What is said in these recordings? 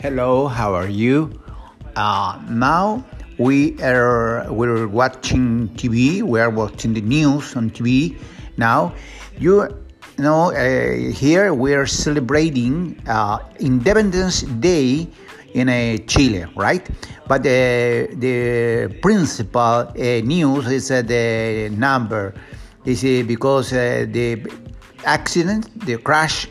Hello, how are you? Uh, now we are we're watching TV. We are watching the news on TV. Now, you know, uh, here we are celebrating uh, Independence Day in uh, Chile, right? But the the principal uh, news is uh, the number. Is because uh, the accident, the crash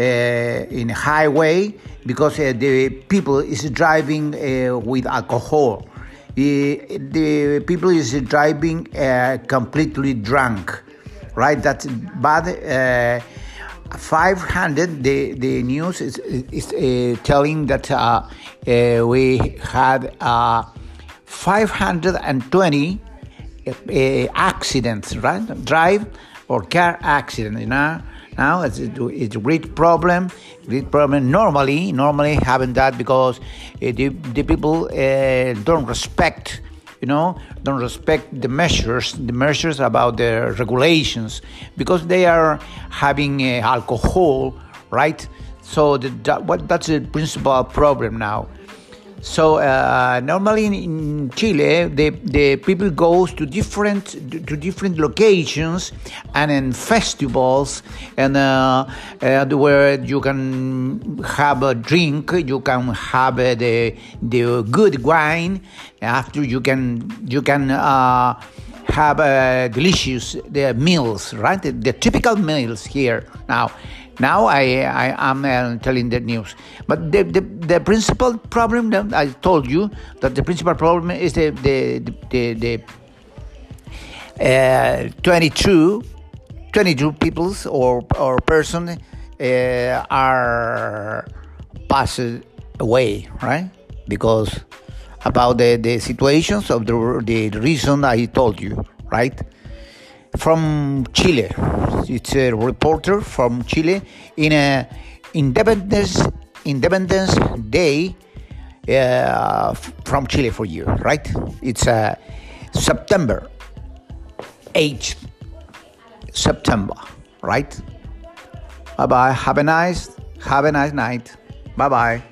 in a highway because uh, the people is driving uh, with alcohol. the people is driving uh, completely drunk, right? That's bad. 500 the the news is, is uh, telling that uh, uh, we had 520 accidents right drive or car accident you know now it's, it's a great problem, great problem. Normally, normally having that because uh, the, the people uh, don't respect, you know, don't respect the measures, the measures about the regulations because they are having uh, alcohol, right? So the, that, what, that's the principal problem now. So uh, normally in, Chile, the, the people goes to different to different locations and in festivals and uh, where you can have a drink, you can have uh, the the good wine. After you can you can. Uh, have uh, delicious the meals, right? The, the, typical meals here now. Now I, I am uh, telling the news, but the, the, the principal problem that I told you that the principal problem is the the the, the uh, 22, 22 peoples or or person uh, are passed away, right? Because about the, the situations of the, the reason I told you, right? From Chile. It's a reporter from Chile in a Independence Independence Day uh, from Chile for you, right? It's uh, September 8th, September, right? Bye bye. Have a nice, have a nice night. Bye bye.